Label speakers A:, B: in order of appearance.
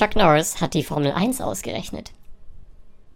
A: Chuck Norris hat die Formel 1 ausgerechnet.